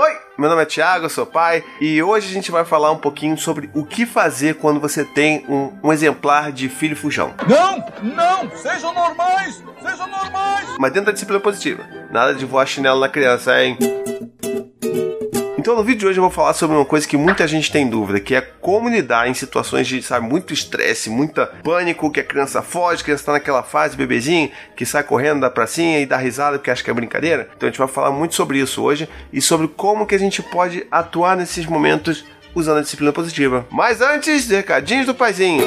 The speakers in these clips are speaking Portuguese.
Oi, meu nome é Thiago, eu sou pai e hoje a gente vai falar um pouquinho sobre o que fazer quando você tem um, um exemplar de filho fujão. Não, não, sejam normais, sejam normais. Mas dentro da disciplina positiva, nada de voar chinelo na criança, hein? Então, no vídeo de hoje eu vou falar sobre uma coisa que muita gente tem dúvida, que é como lidar em situações de, sabe, muito estresse, muita pânico, que a criança foge, a criança tá naquela fase bebezinho, que sai correndo da pracinha e dá risada porque acha que é brincadeira. Então a gente vai falar muito sobre isso hoje e sobre como que a gente pode atuar nesses momentos usando a disciplina positiva. Mas antes, recadinhos do paizinho.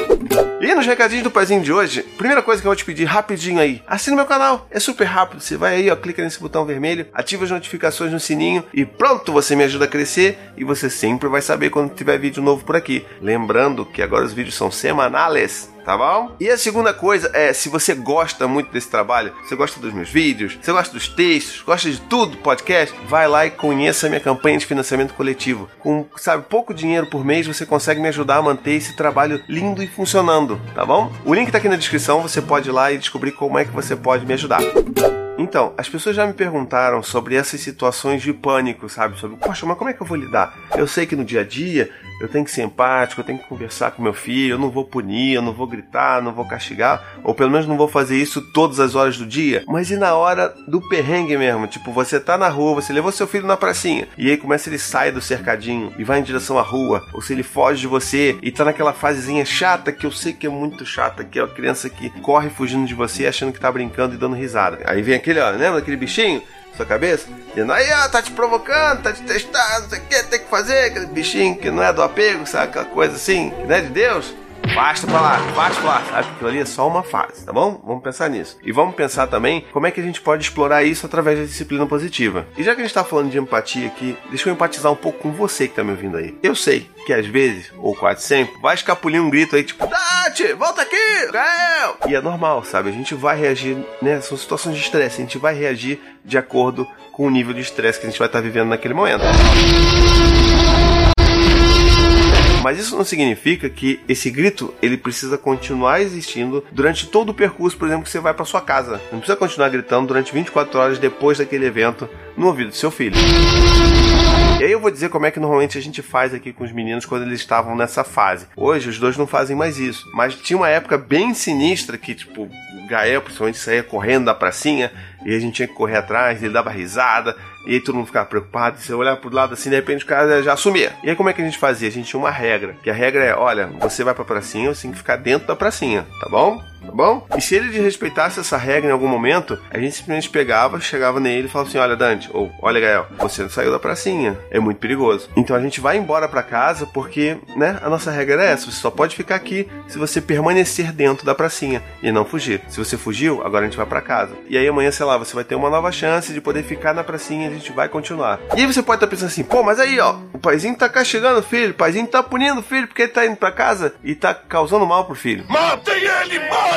E nos recadinhos do paizinho de hoje, primeira coisa que eu vou te pedir rapidinho aí, assina meu canal, é super rápido, você vai aí, ó, clica nesse botão vermelho, ativa as notificações no sininho e pronto, você me ajuda a crescer e você sempre vai saber quando tiver vídeo novo por aqui. Lembrando que agora os vídeos são semanais, tá bom? E a segunda coisa é, se você gosta muito desse trabalho, você gosta dos meus vídeos, você gosta dos textos, gosta de tudo, podcast, vai lá e conheça a minha campanha de financiamento coletivo. Com, sabe, pouco dinheiro por mês, você consegue me ajudar a manter esse trabalho lindo e funcionando, tá bom? O link tá aqui na descrição, você pode ir lá e descobrir como é que você pode me ajudar. Então, as pessoas já me perguntaram sobre essas situações de pânico, sabe? Sobre, poxa, mas como é que eu vou lidar? Eu sei que no dia a dia eu tenho que ser empático, eu tenho que conversar com meu filho, eu não vou punir, eu não vou gritar, não vou castigar, ou pelo menos não vou fazer isso todas as horas do dia. Mas e na hora do perrengue mesmo? Tipo, você tá na rua, você levou seu filho na pracinha, e aí começa ele sai do cercadinho e vai em direção à rua, ou se ele foge de você e tá naquela fasezinha chata que eu sei que é muito chata, que é a criança que corre fugindo de você achando que tá brincando e dando risada. Aí vem aquele, ó, lembra daquele bichinho? sua cabeça, dizendo, aí ó, tá te provocando, tá te testando, não sei o que, tem que fazer, aquele bichinho que não é do apego, sabe, aquela coisa assim, que não é de Deus. Basta pra lá, basta pra lá, sabe? Aquilo ali é só uma fase, tá bom? Vamos pensar nisso. E vamos pensar também como é que a gente pode explorar isso através da disciplina positiva. E já que a gente tá falando de empatia aqui, deixa eu empatizar um pouco com você que tá me ouvindo aí. Eu sei que às vezes, ou quase sempre, vai escapulir um grito aí tipo, Dati, volta aqui, Gael! E é normal, sabe? A gente vai reagir, né? São situações de estresse, a gente vai reagir de acordo com o nível de estresse que a gente vai estar tá vivendo naquele momento. Mas isso não significa que esse grito ele precisa continuar existindo durante todo o percurso, por exemplo, que você vai para sua casa. Não precisa continuar gritando durante 24 horas depois daquele evento no ouvido do seu filho. E aí eu vou dizer como é que normalmente a gente faz aqui com os meninos quando eles estavam nessa fase. Hoje os dois não fazem mais isso, mas tinha uma época bem sinistra que tipo o Gael principalmente saía correndo da pracinha e a gente tinha que correr atrás, ele dava risada, e aí todo mundo ficava preocupado, você olhar pro lado assim, de repente o cara já assumia. E aí como é que a gente fazia? A gente tinha uma regra, que a regra é, olha, você vai pra pracinha, você tem que ficar dentro da pracinha, tá bom? Tá bom? E se ele desrespeitasse essa regra em algum momento, a gente simplesmente pegava, chegava nele e falava assim: Olha, Dante, ou olha, Gael, você não saiu da pracinha. É muito perigoso. Então a gente vai embora para casa porque, né, a nossa regra é essa: você só pode ficar aqui se você permanecer dentro da pracinha e não fugir. Se você fugiu, agora a gente vai para casa. E aí amanhã, sei lá, você vai ter uma nova chance de poder ficar na pracinha e a gente vai continuar. E aí você pode estar pensando assim: pô, mas aí, ó, o paizinho tá castigando o filho, o paizinho tá punindo o filho porque ele tá indo para casa e tá causando mal pro filho. Matem ele, matem!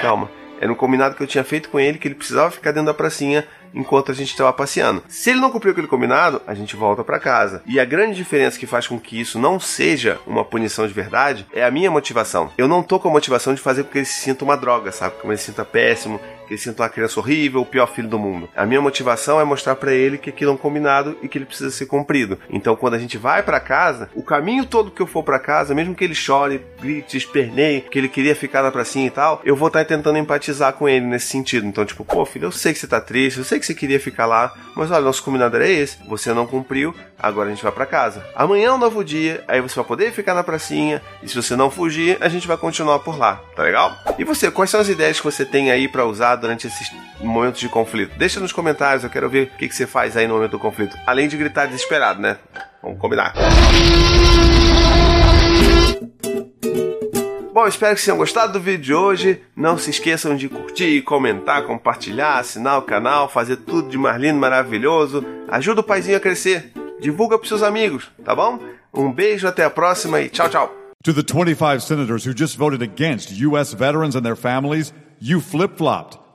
Calma. Era um combinado que eu tinha feito com ele que ele precisava ficar dentro da pracinha enquanto a gente estava passeando. Se ele não cumpriu aquele combinado, a gente volta para casa. E a grande diferença que faz com que isso não seja uma punição de verdade é a minha motivação. Eu não tô com a motivação de fazer com que ele se sinta uma droga, sabe? Que ele se sinta péssimo, que ele sinta uma criança horrível, o pior filho do mundo. A minha motivação é mostrar para ele que aquilo é um combinado e que ele precisa ser cumprido. Então, quando a gente vai para casa, o caminho todo que eu for para casa, mesmo que ele chore, grite, esperneie, que ele queria ficar na pracinha e tal, eu vou estar tá tentando empatizar com ele nesse sentido. Então, tipo, pô, filho, eu sei que você tá triste, eu sei que você queria ficar lá, mas olha, nosso combinado era esse, você não cumpriu, agora a gente vai para casa. Amanhã é um novo dia, aí você vai poder ficar na pracinha, e se você não fugir, a gente vai continuar por lá, tá legal? E você, quais são as ideias que você tem aí para usar durante esses momentos de conflito? Deixa nos comentários, eu quero ver o que, que você faz aí no momento do conflito. Além de gritar desesperado, né? Vamos combinar. Bom, espero que vocês tenham gostado do vídeo de hoje. Não se esqueçam de curtir, comentar, compartilhar, assinar o canal, fazer tudo de mais lindo, maravilhoso. Ajuda o paizinho a crescer. Divulga para seus amigos, tá bom? Um beijo, até a próxima e tchau, tchau. To the 25 senators who just voted against U.S. veterans and their families, you flip flopped.